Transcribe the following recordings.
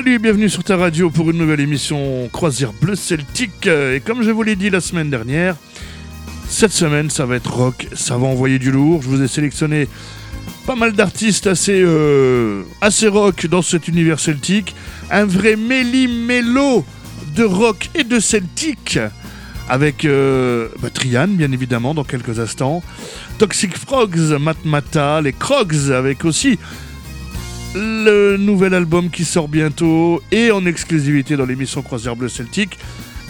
Salut et bienvenue sur ta radio pour une nouvelle émission Croisière Bleu Celtique. Et comme je vous l'ai dit la semaine dernière, cette semaine ça va être rock, ça va envoyer du lourd. Je vous ai sélectionné pas mal d'artistes assez, euh, assez rock dans cet univers celtique. Un vrai méli-mélo de rock et de celtique avec euh, bah, Trian bien évidemment dans quelques instants. Toxic Frogs, Matmata, les Crogs avec aussi le nouvel album qui sort bientôt et en exclusivité dans l'émission Croisière Bleu Celtique,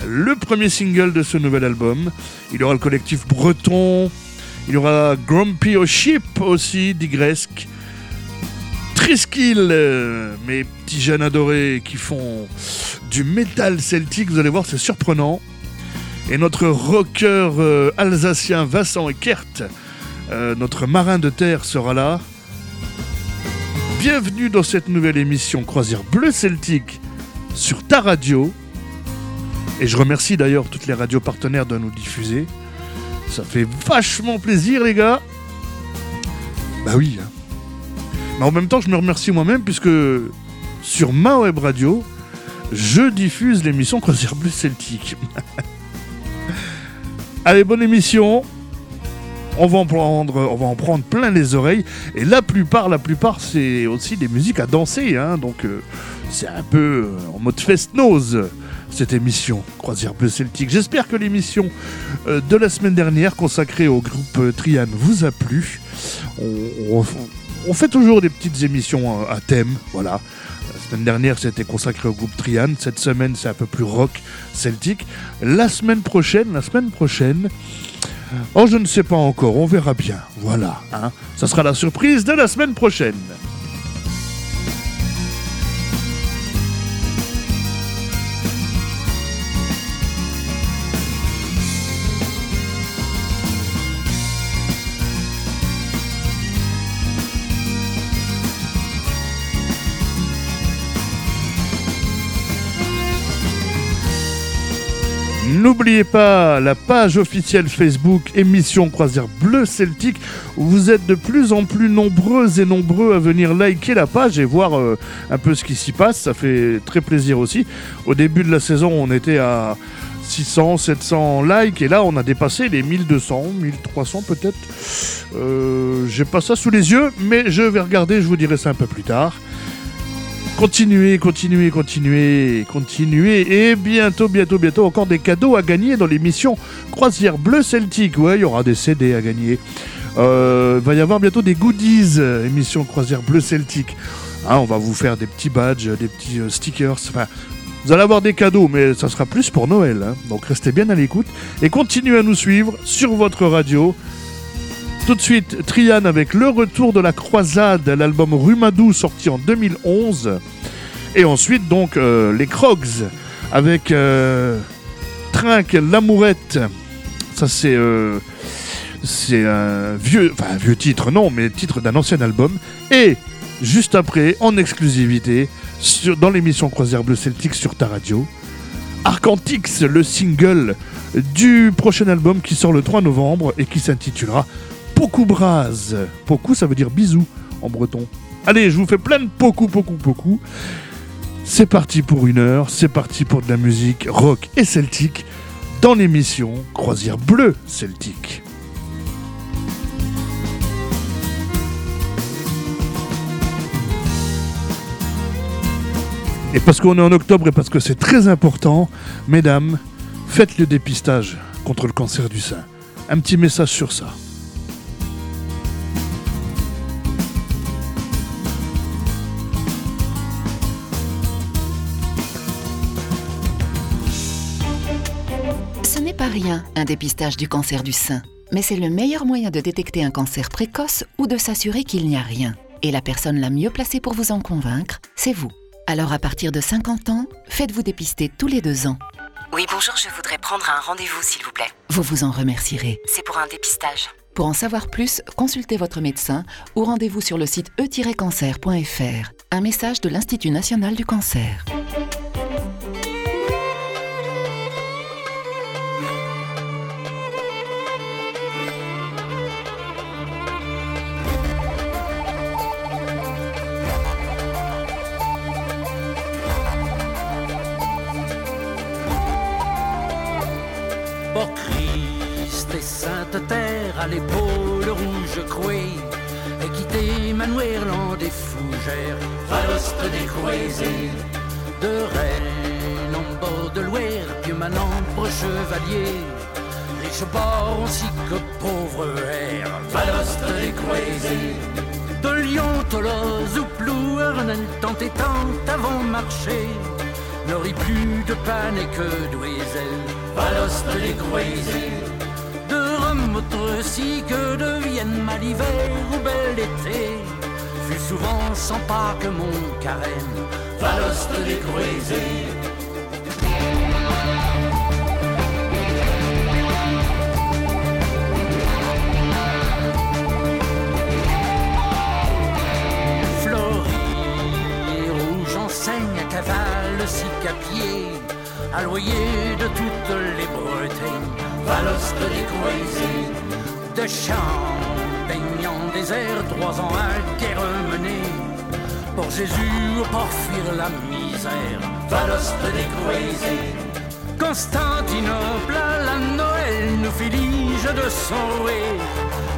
le premier single de ce nouvel album. Il y aura le collectif breton, il y aura Grumpy O'Ship aussi, digresque. Triskill, euh, mes petits jeunes adorés qui font du métal celtique, vous allez voir, c'est surprenant. Et notre rocker euh, alsacien Vincent Eckert, euh, notre marin de terre, sera là. Bienvenue dans cette nouvelle émission Croisière Bleu Celtique sur ta radio. Et je remercie d'ailleurs toutes les radios partenaires de nous diffuser. Ça fait vachement plaisir, les gars. Bah oui. Hein. Mais en même temps, je me remercie moi-même puisque sur ma web radio, je diffuse l'émission Croisière Bleu Celtique. Allez, bonne émission on va en prendre, plein les oreilles. Et la plupart, la plupart, c'est aussi des musiques à danser. Hein. donc euh, c'est un peu euh, en mode fest-nose cette émission Croisière Bleu Celtique. J'espère que l'émission euh, de la semaine dernière consacrée au groupe Trian vous a plu. On, fait toujours des petites émissions à thème, voilà. La semaine dernière, c'était consacré au groupe Trian. Cette semaine, c'est un peu plus rock celtique. La semaine prochaine, la semaine prochaine, Oh, je ne sais pas encore, on verra bien. Voilà, hein. Ça sera la surprise de la semaine prochaine. N'oubliez pas la page officielle Facebook émission Croisière Bleu Celtique où vous êtes de plus en plus nombreux et nombreux à venir liker la page et voir euh, un peu ce qui s'y passe. Ça fait très plaisir aussi. Au début de la saison, on était à 600, 700 likes et là on a dépassé les 1200, 1300 peut-être. Euh, J'ai pas ça sous les yeux, mais je vais regarder, je vous dirai ça un peu plus tard. Continuez, continuez, continuez, continuez. Et bientôt, bientôt, bientôt, encore des cadeaux à gagner dans l'émission Croisière Bleu Celtique. Ouais, il y aura des CD à gagner. Euh, il va y avoir bientôt des goodies, émission Croisière Bleu Celtique. Hein, on va vous faire des petits badges, des petits euh, stickers. Enfin, vous allez avoir des cadeaux, mais ça sera plus pour Noël. Hein. Donc restez bien à l'écoute et continuez à nous suivre sur votre radio tout de suite, Trian avec Le Retour de la Croisade, l'album Rumadou sorti en 2011. Et ensuite, donc, euh, les Crogs avec euh, Trinque, L'Amourette. Ça, c'est. Euh, un vieux, titre, non, mais titre d'un ancien album. Et juste après, en exclusivité, dans l'émission Croisière Bleu Celtique sur ta radio, Arcantix, le single du prochain album qui sort le 3 novembre et qui s'intitulera Poku Braz. Poku, ça veut dire bisous en breton. Allez, je vous fais plein de Poku, Poku, Poku. C'est parti pour une heure, c'est parti pour de la musique rock et celtique dans l'émission Croisière Bleue Celtique. Et parce qu'on est en octobre et parce que c'est très important, mesdames, faites le dépistage contre le cancer du sein. Un petit message sur ça. Rien, un dépistage du cancer du sein. Mais c'est le meilleur moyen de détecter un cancer précoce ou de s'assurer qu'il n'y a rien. Et la personne la mieux placée pour vous en convaincre, c'est vous. Alors à partir de 50 ans, faites-vous dépister tous les deux ans. Oui, bonjour, je voudrais prendre un rendez-vous, s'il vous plaît. Vous vous en remercierez. C'est pour un dépistage. Pour en savoir plus, consultez votre médecin ou rendez-vous sur le site e-cancer.fr. Un message de l'Institut national du cancer. Rouge crouée, et quitter Manuel en des fougères, Valoste des de Rennes en bord de l'Ouer, pieux manambre chevalier, riche bord ainsi que pauvre air, Valoste des de Lyon, Toloz ou Plouerne, tant et tant avant marché, n'aurait plus de panne et que d'oiselle, Valoste des de Autre si que de Vienne, mal hiver ou bel été, fut souvent sans pas que mon carême, Valoste des cavale, six à pied, à loyer de toutes les Bretagnes, Valoste des de champagne en désert, trois ans à guerre menée, pour Jésus, pour fuir la misère, Valoste des Constantinople à la Noël nous fit de son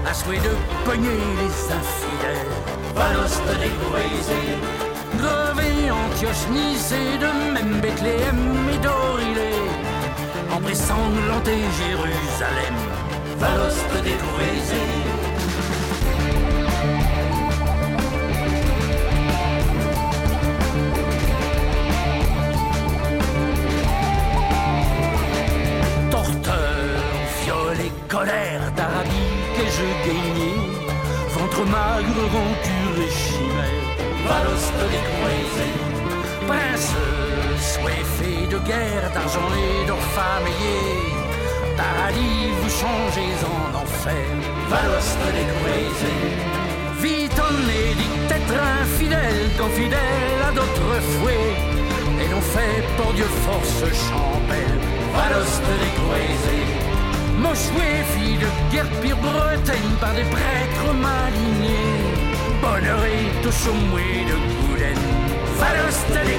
à souhait de pogner les infidèles, Valoste des Grevé, Antioche, Nice et de même Bethléem et Dorilé En sanglanté Jérusalem. Valoste et colère d'Arabie que je gagnais Ventre magre, rancure et chimère. Valoste des Prince, de guerre, d'argent et d'or Paradis, vous changez en enfer, Valoste des Vite en dit être infidèle, fidèle à d'autres fouets, et l'on fait pour Dieu force champelle, Valoste des Mochoué, fille de guerre pire Bretagne par des prêtres malignés. Bonheur est au sommet de Gouden. Faloste des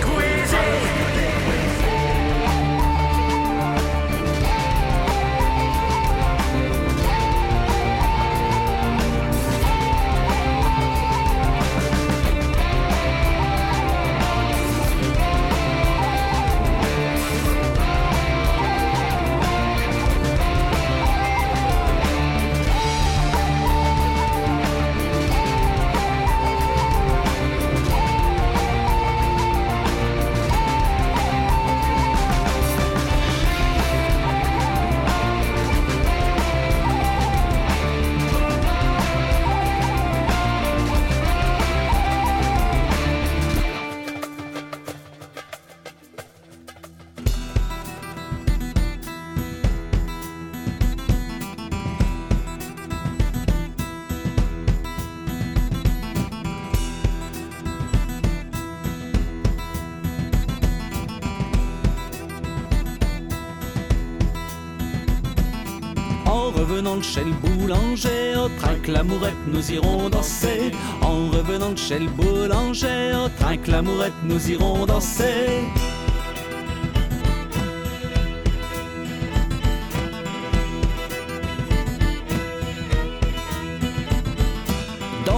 revenant de chez le boulanger, au que l'amourette nous irons danser. En revenant de chez le boulanger, au train que l'amourette nous irons danser.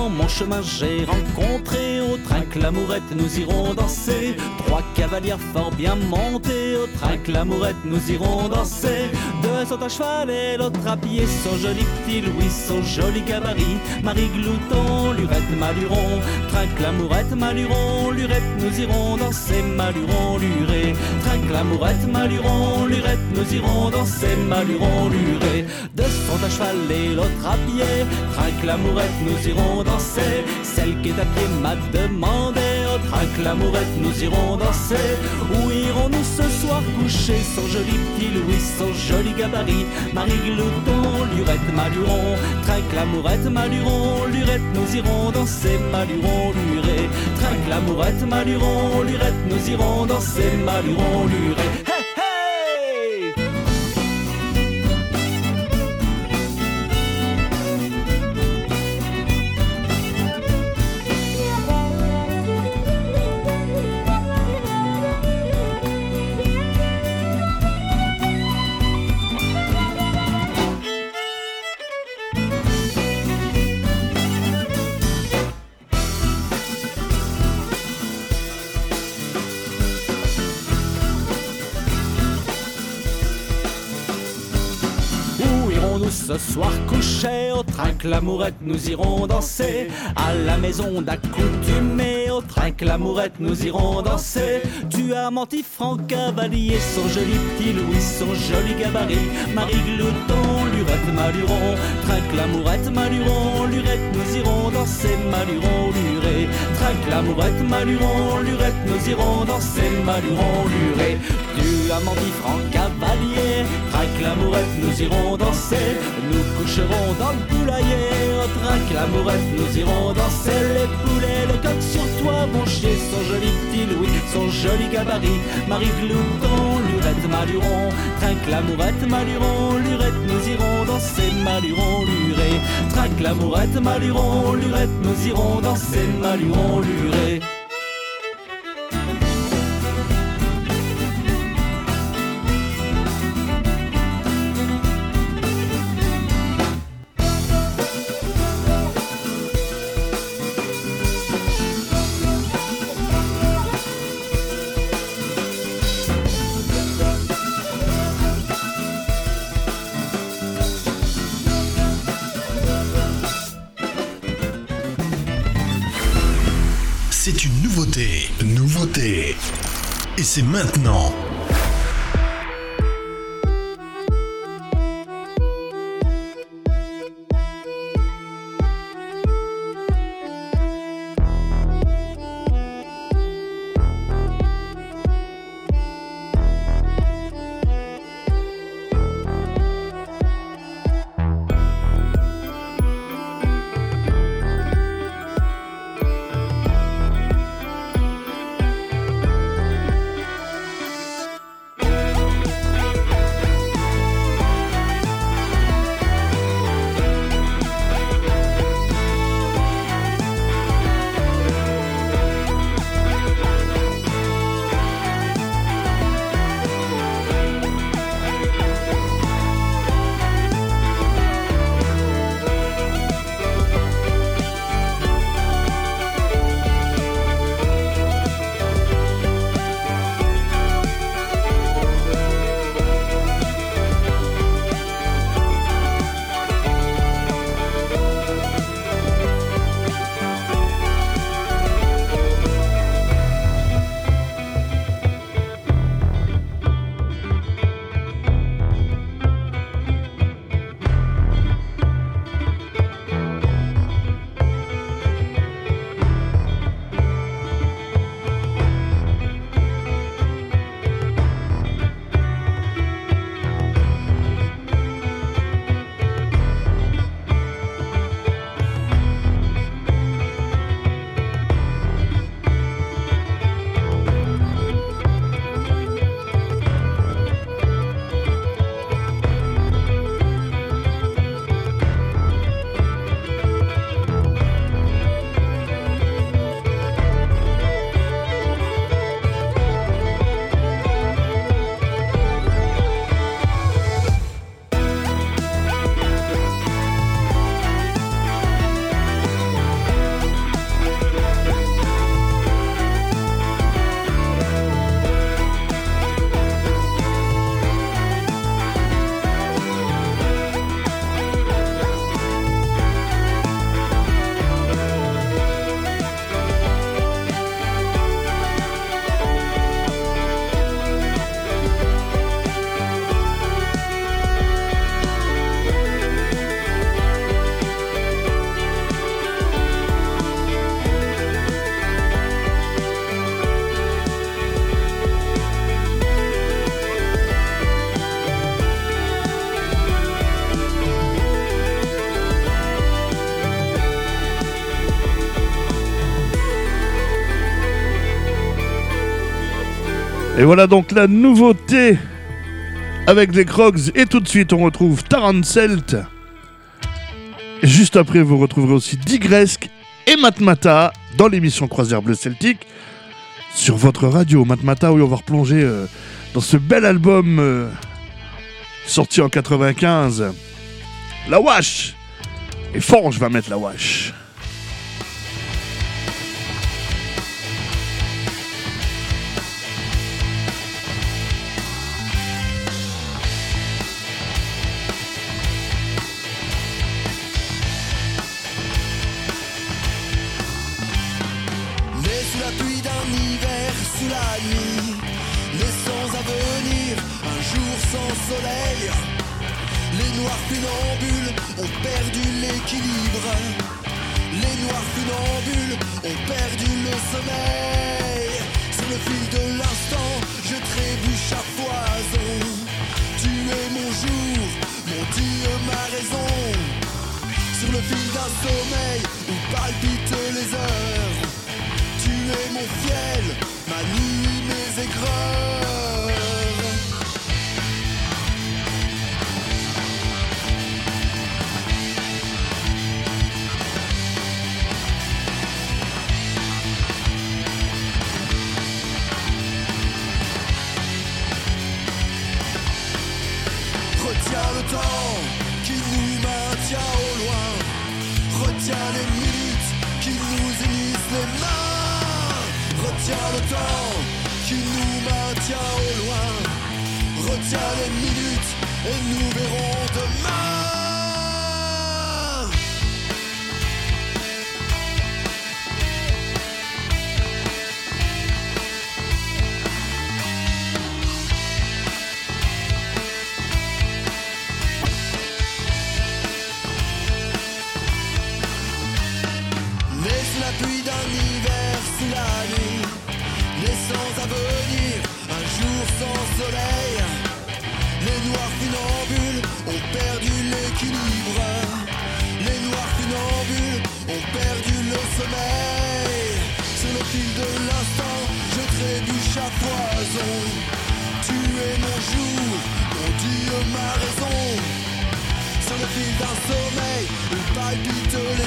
mon chemin j'ai rencontré au train l'amourette nous irons danser. Trois cavalières fort bien montées au train l'amourette nous irons danser. Deux sont à cheval et l'autre à pied Son joli petit Louis, son joli gabarit. Marie Glouton, Lurette, Maluron Train l'amourette, Maluron, Lurette nous irons danser. Maluron, Luré Train l'amourette, Maluron, Lurette nous irons danser. Maluron, Luré Deux sont à cheval et l'autre à pied que l'amourette nous irons danser. Celle qui est à pied m'a demandé train que l'amourette nous irons danser. Où irons-nous ce soir coucher Son joli petit Louis, son joli gabarit? Marie Glouton, Lurette, Maluron que l'amourette, Maluron Lurette, nous irons danser. Maluron, Lurette que l'amourette, Maluron Lurette, nous irons danser. Maluron, Lurette ce soir coucher au trinque l'amourette, nous irons danser. À la maison d'accoutumée au trinque l'amourette, nous irons danser. Tu as menti, Franck Cavalier, son joli petit Louis, son joli gabarit, Marie Glouton, Lurette, Maluron, trinque l'amourette, Maluron, Lurette, nous irons danser, Maluron, Lurette, trinque l'amourette, Maluron, Lurette, nous irons danser, Maluron, Lurette. Tu as menti, Franck Cavalier, trinque l'amourette, nous irons danser, nous coucherons dans le poulailler, au trinque l'amourette, nous irons danser, les poulets, le coq sur toi, mon chien, son joli petit Louis, son joli gabarit, Marie Glouton, Lurette, Maluron, trinque l'amourette, Maluron, Lurette, nous irons danser, Maluron, Lurette, trinque l'amourette, Maluron, Lurette, nous irons danser, Maluron, Lurette. C'est Et c'est maintenant. Voilà donc la nouveauté avec les Crocs. Et tout de suite, on retrouve Taranselt. Et juste après, vous retrouverez aussi Digresque et Matmata dans l'émission Croisière Bleu Celtique sur votre radio Matmata où on va replonger euh, dans ce bel album euh, sorti en 95. La Wash Et Forge va mettre la Wash. la nuit. Laissons à venir un jour sans soleil. Les noirs funambules ont perdu l'équilibre. Les noirs funambules ont perdu le sommeil. Sur le fil de l'instant, je trébuche à foison. Tu es mon jour, mon Dieu, ma raison. Sur le fil d'un sommeil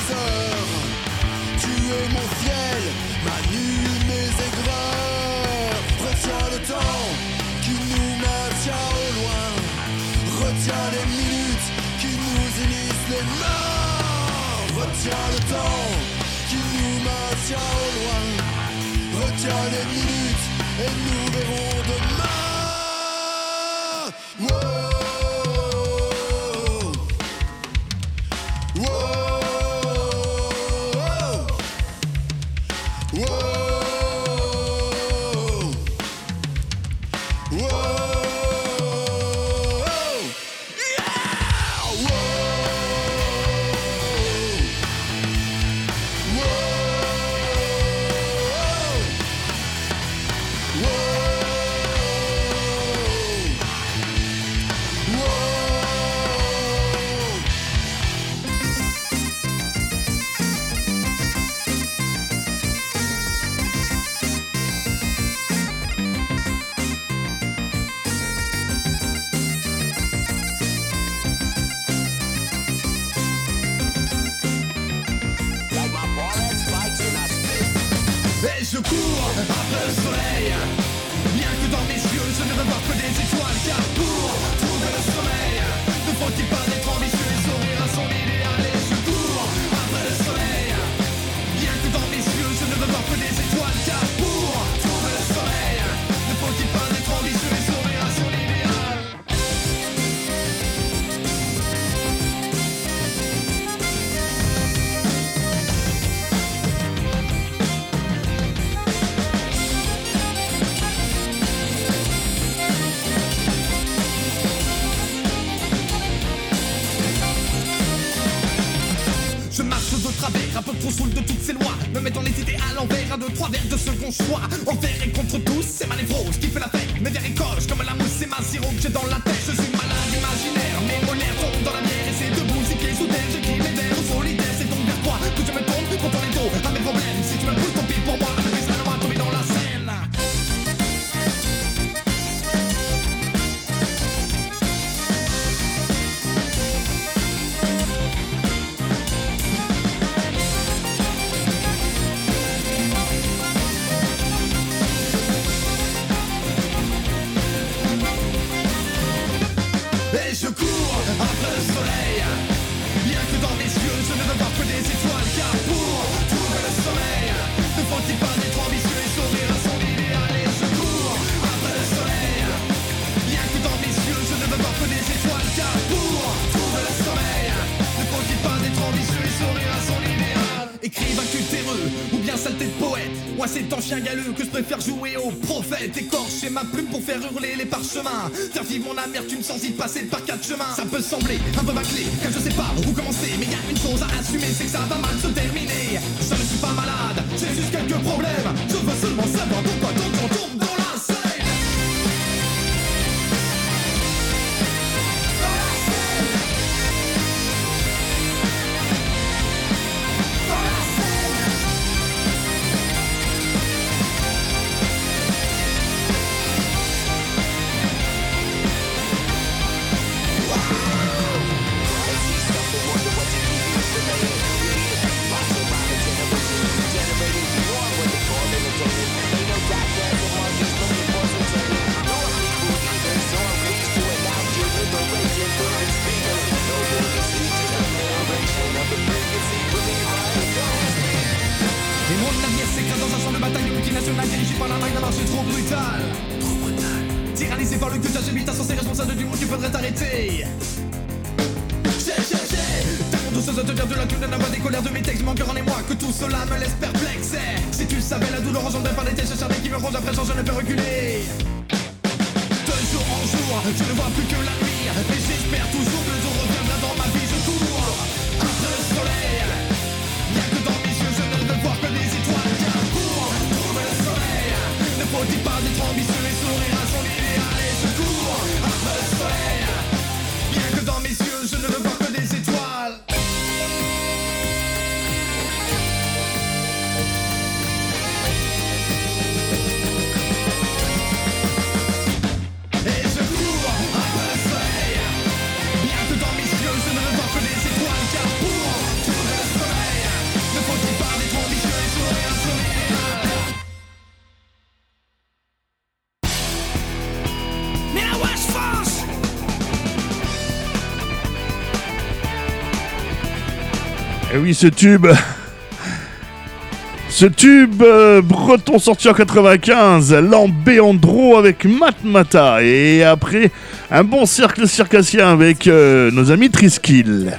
Tu es mon fiel, ma nuit, mes aigreurs. Retiens le temps qui nous maintient au loin. Retiens les minutes qui nous unissent les morts. Retiens le temps qui nous maintient au loin. Retiens les minutes et nous verrons. moi. Envers et contre tous, c'est ma névrose qui fait la fête. Mes verres comme la mousse, c'est ma sirop que j'ai dans la tête. Galeux que je préfère jouer au prophète. Écorcher ma plume pour faire hurler les parchemins. Faire vivre mon amertume sans y passer par quatre chemins. Ça peut sembler un peu bâclé, car je sais pas où commencer. Mais y a une chose à assumer, c'est que ça va mal se terminer. Je ne suis pas malade, j'ai juste quelques problèmes. Je veux seulement savoir Trop brutal. Tyrannisé par le culte, j'habite censé responsable du monde qu'il faudrait arrêter. J'ai, j'ai, j'ai Ta douceuse te vient de la cune d'un voix des colères de mes textes Mon cœur en émoi, que tout cela me laisse perplexe Si tu savais la douleur engendrée par les têtes acharnées qui me rongent après je ne peux reculer De jour en jour, je ne vois plus que la Et j'espère toujours que Ne faut-il pas être ambitieux et sourire ce tube. Ce tube euh, breton sorti en 95, Lambéandro avec Matmata. Et après, un bon cercle circassien avec euh, nos amis Triskill.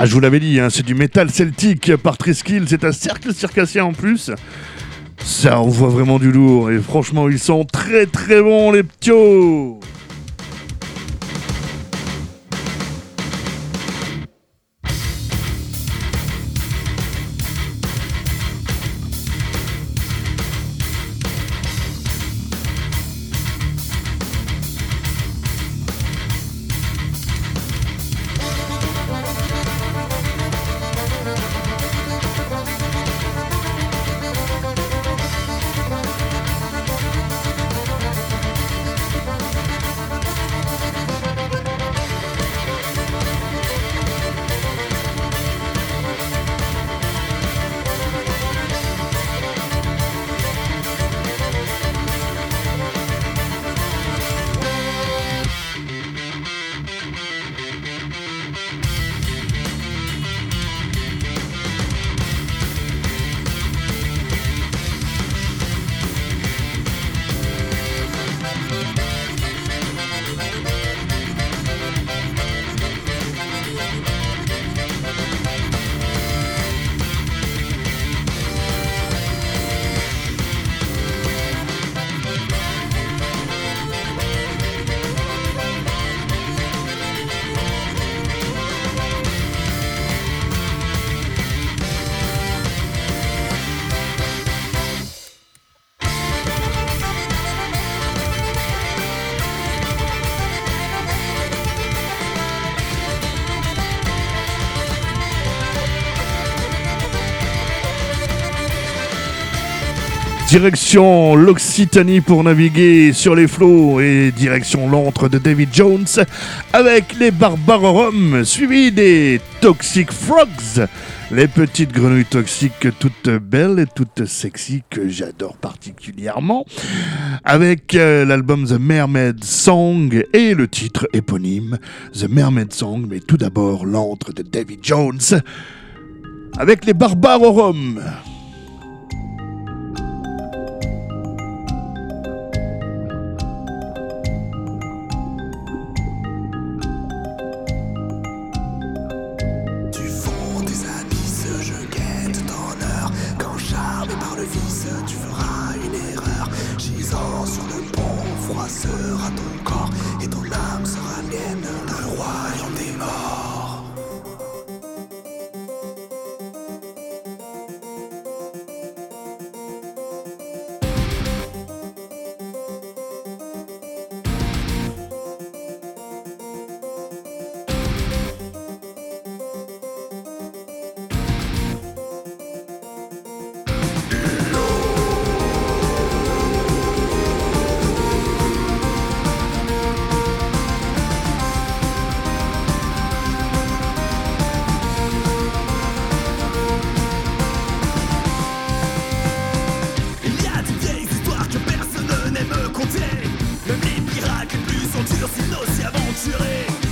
Ah, je vous l'avais dit, hein, c'est du métal celtique par Triskill, c'est un cercle circassien en plus. Ça envoie vraiment du lourd et franchement, ils sont très très bons les ptios. Direction l'Occitanie pour naviguer sur les flots et direction l'antre de David Jones avec les Barbarorum suivis des Toxic Frogs, les petites grenouilles toxiques toutes belles et toutes sexy que j'adore particulièrement avec euh, l'album The Mermaid Song et le titre éponyme The Mermaid Song mais tout d'abord l'antre de David Jones avec les Barbarorum. Aventure si nous s'y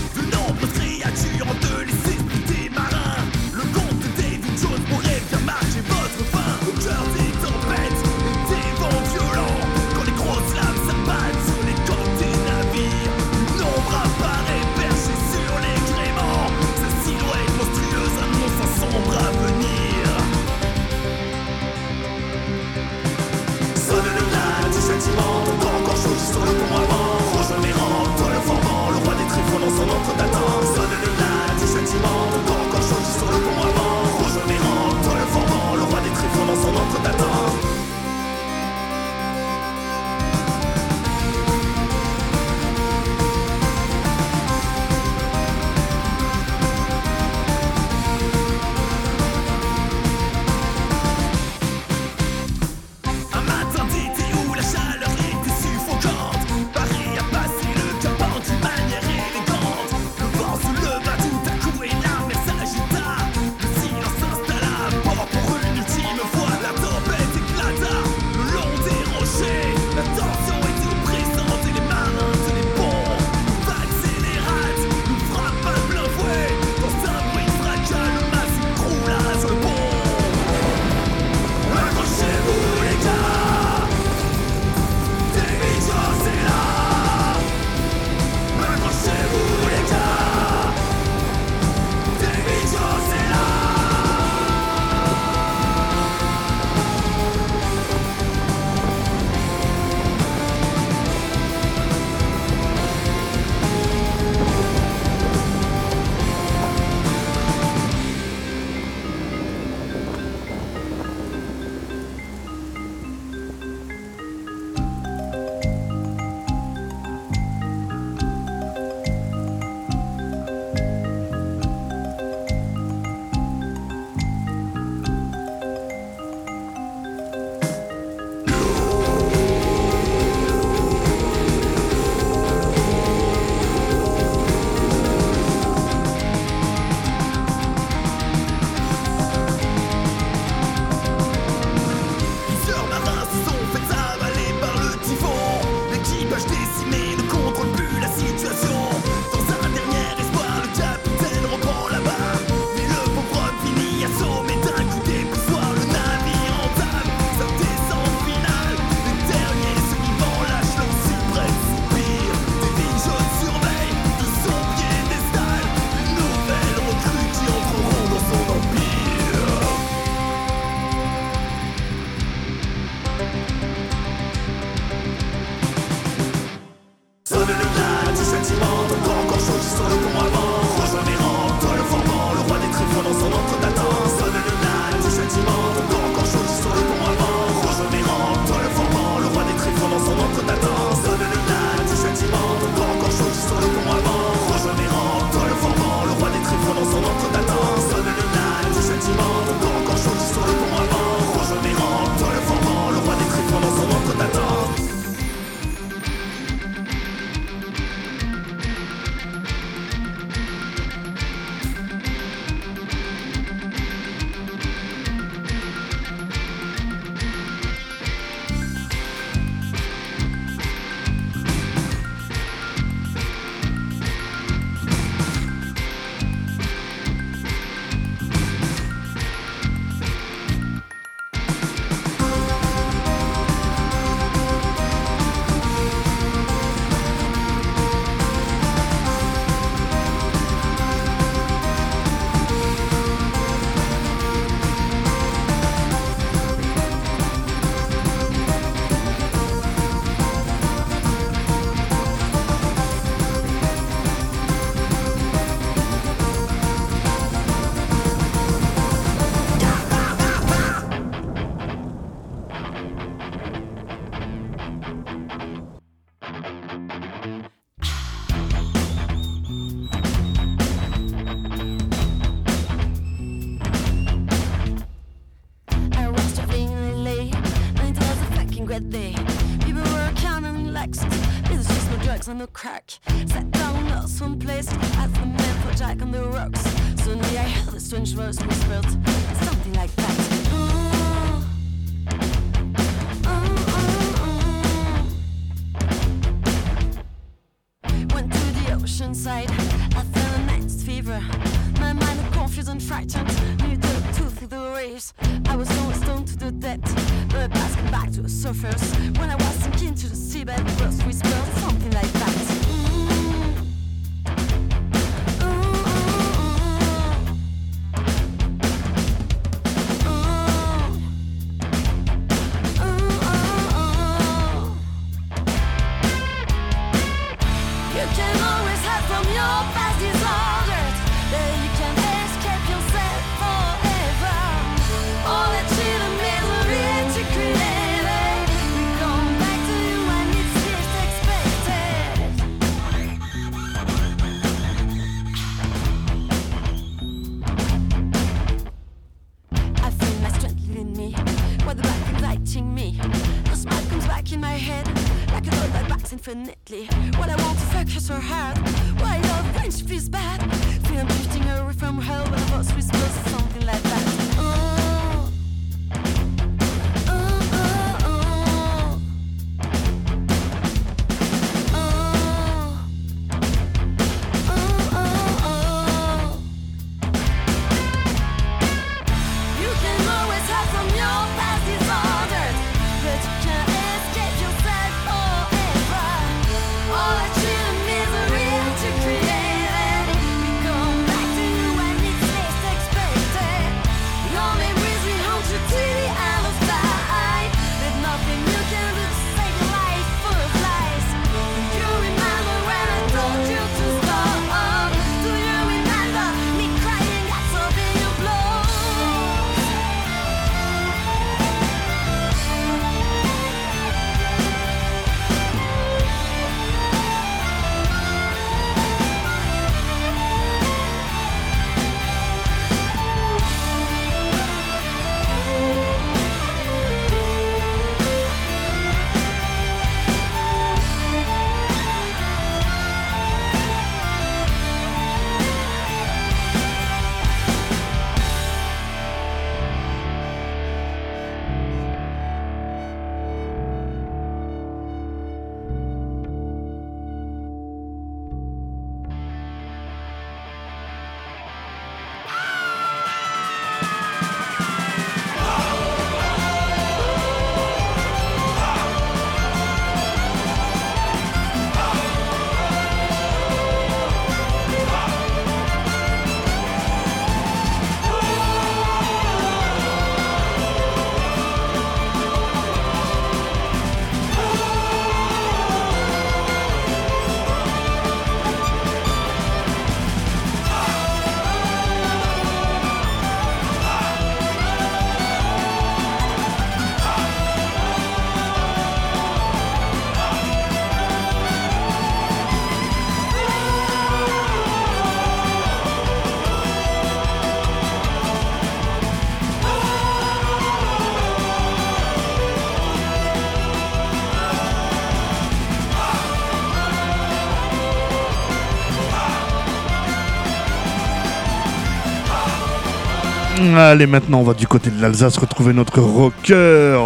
Allez, maintenant, on va du côté de l'Alsace retrouver notre rocker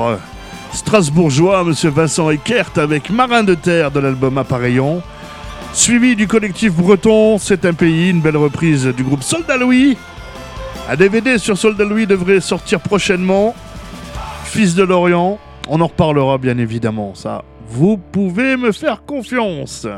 strasbourgeois, monsieur Vincent Eckert, avec Marin de Terre de l'album Appareillon. Suivi du collectif breton, c'est un pays, une belle reprise du groupe Soldat Louis. Un DVD sur Soldat Louis devrait sortir prochainement. Fils de l'Orient, on en reparlera bien évidemment, ça. Vous pouvez me faire confiance.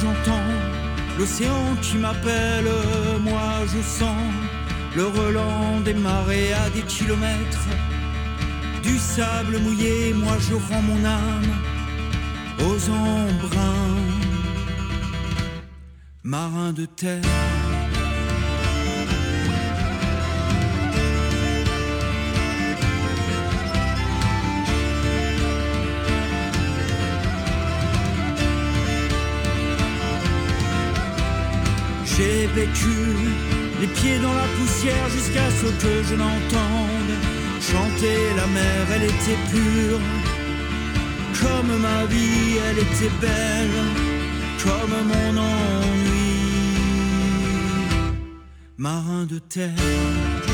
j'entends. L'océan qui m'appelle, moi je sens le relent des marées à des kilomètres, du sable mouillé, moi je rends mon âme aux embruns, marins de terre. les pieds dans la poussière jusqu'à ce que je l'entende. Chanter la mer, elle était pure, comme ma vie, elle était belle, comme mon ennui, marin de terre.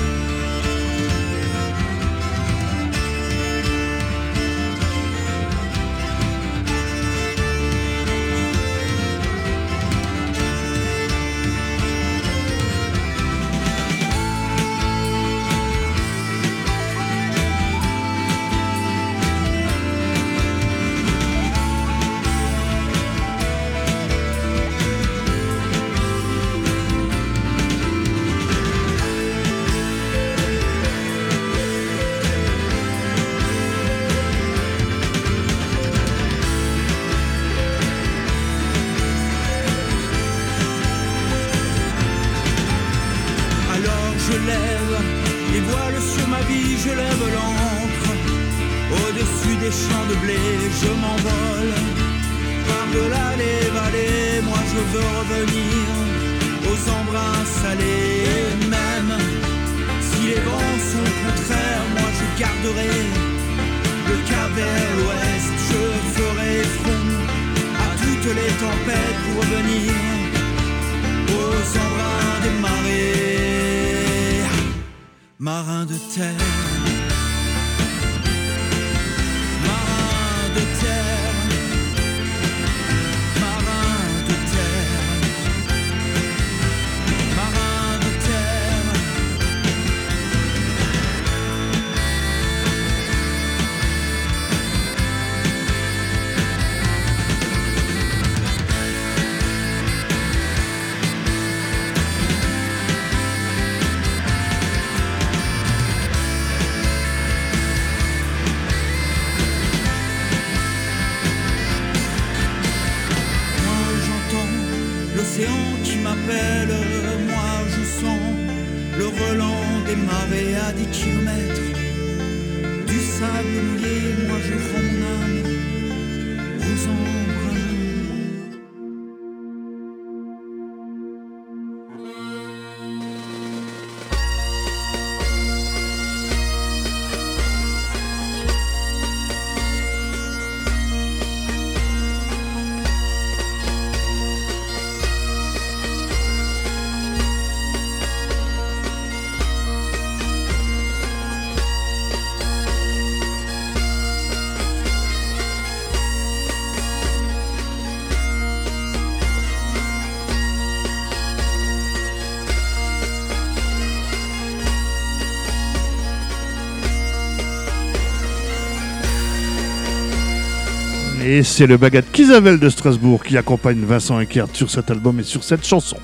s'embrasse à les mêmes. Si les vents sont contraires, moi je garderai le cap vers l'ouest. Je ferai front à toutes les tempêtes pour revenir aux embruns des marées. Marin de terre. Et c'est le bagat Kisabel de Strasbourg qui accompagne Vincent Eckert sur cet album et sur cette chanson.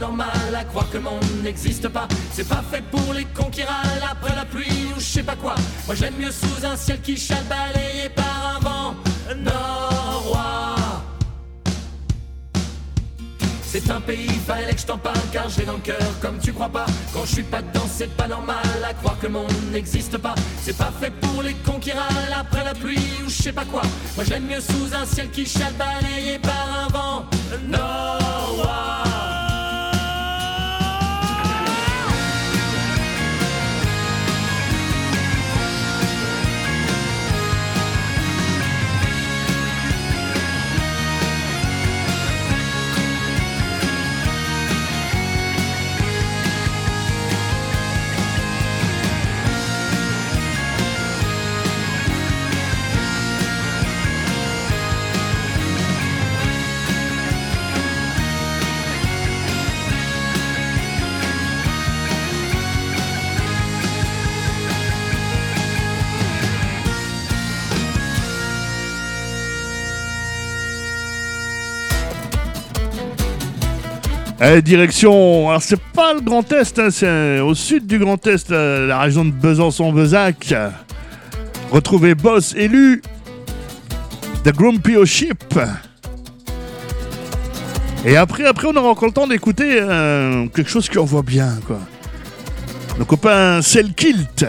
Normal à croire que le monde n'existe pas. C'est pas fait pour les conquérants après la pluie ou je sais pas quoi. Moi j'aime mieux sous un ciel qui chale balayé par un vent norois. C'est un pays, fallait que je t'en parle car j'ai dans le cœur comme tu crois pas. Quand je suis pas dedans, c'est pas normal à croire que le monde n'existe pas. C'est pas fait pour les conquérants après la pluie ou je sais pas quoi. Moi j'aime mieux sous un ciel qui chale balayé par un vent norois. Allez, direction. Alors, c'est pas le Grand Est, hein, c'est au sud du Grand Est, euh, la région de Besançon-Bezac. Retrouvez Boss élu The Grumpy au Ship. Et après, après, on aura encore le temps d'écouter euh, quelque chose qui envoie bien, quoi. Nos copains Cell Kilt.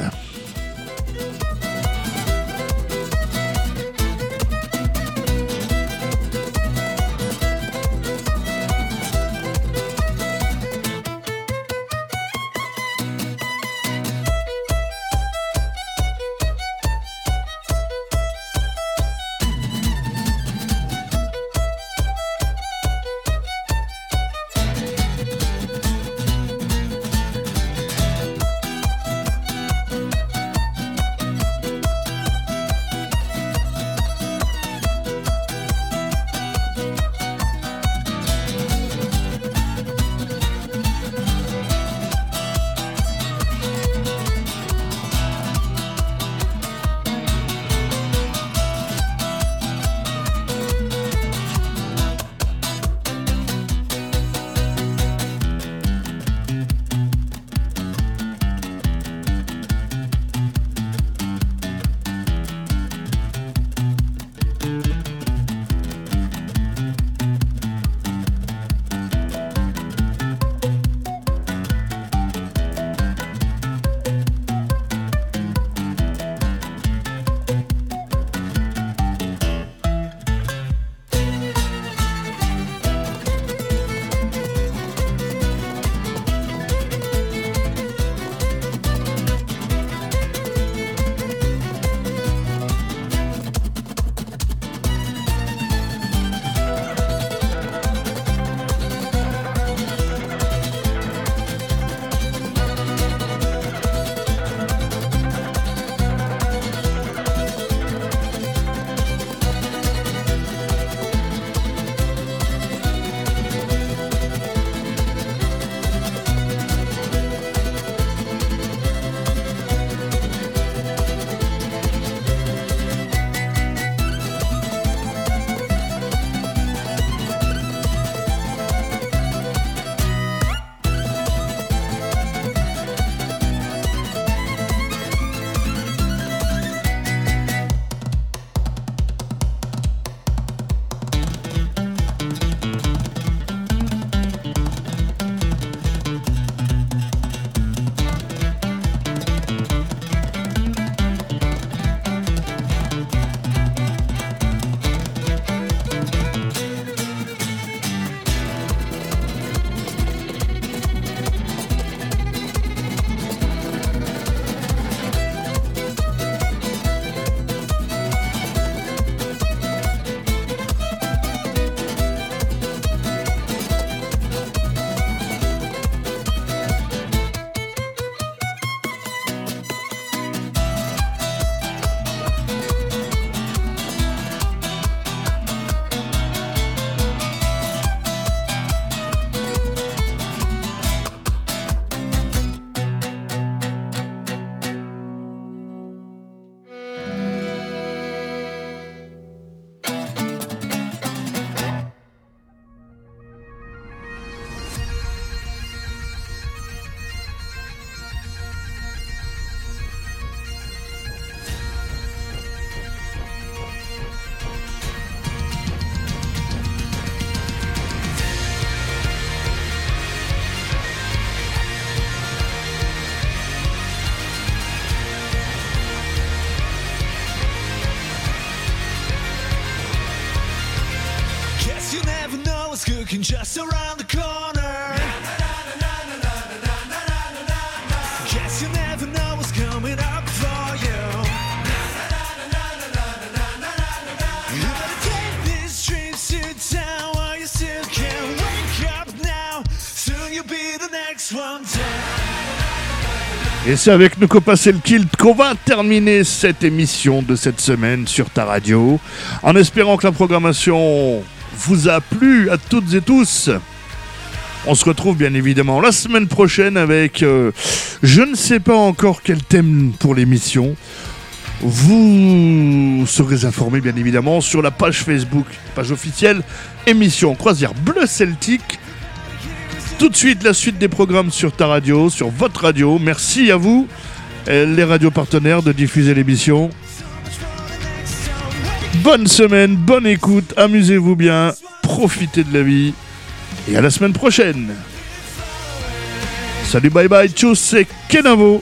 Just around the corner. Et c'est avec nos copains C'est le Kilt qu'on va terminer cette émission de cette semaine sur ta radio. En espérant que la programmation vous a plu à toutes et tous. On se retrouve bien évidemment la semaine prochaine avec euh, je ne sais pas encore quel thème pour l'émission. Vous serez informés bien évidemment sur la page Facebook, page officielle, émission Croisière Bleu Celtique. Tout de suite la suite des programmes sur ta radio, sur votre radio. Merci à vous, euh, les radios partenaires, de diffuser l'émission. Bonne semaine, bonne écoute, amusez-vous bien, profitez de la vie. Et à la semaine prochaine. Salut, bye bye, tchuss, c'est Kenavo.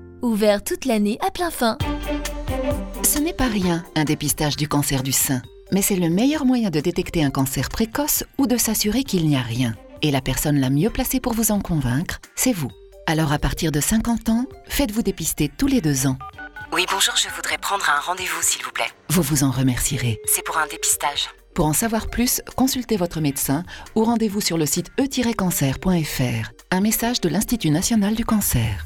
ouvert toute l'année à plein fin. Ce n'est pas rien, un dépistage du cancer du sein. Mais c'est le meilleur moyen de détecter un cancer précoce ou de s'assurer qu'il n'y a rien. Et la personne la mieux placée pour vous en convaincre, c'est vous. Alors à partir de 50 ans, faites-vous dépister tous les deux ans. Oui, bonjour, je voudrais prendre un rendez-vous, s'il vous plaît. Vous vous en remercierez. C'est pour un dépistage. Pour en savoir plus, consultez votre médecin ou rendez-vous sur le site e-cancer.fr. Un message de l'Institut national du cancer.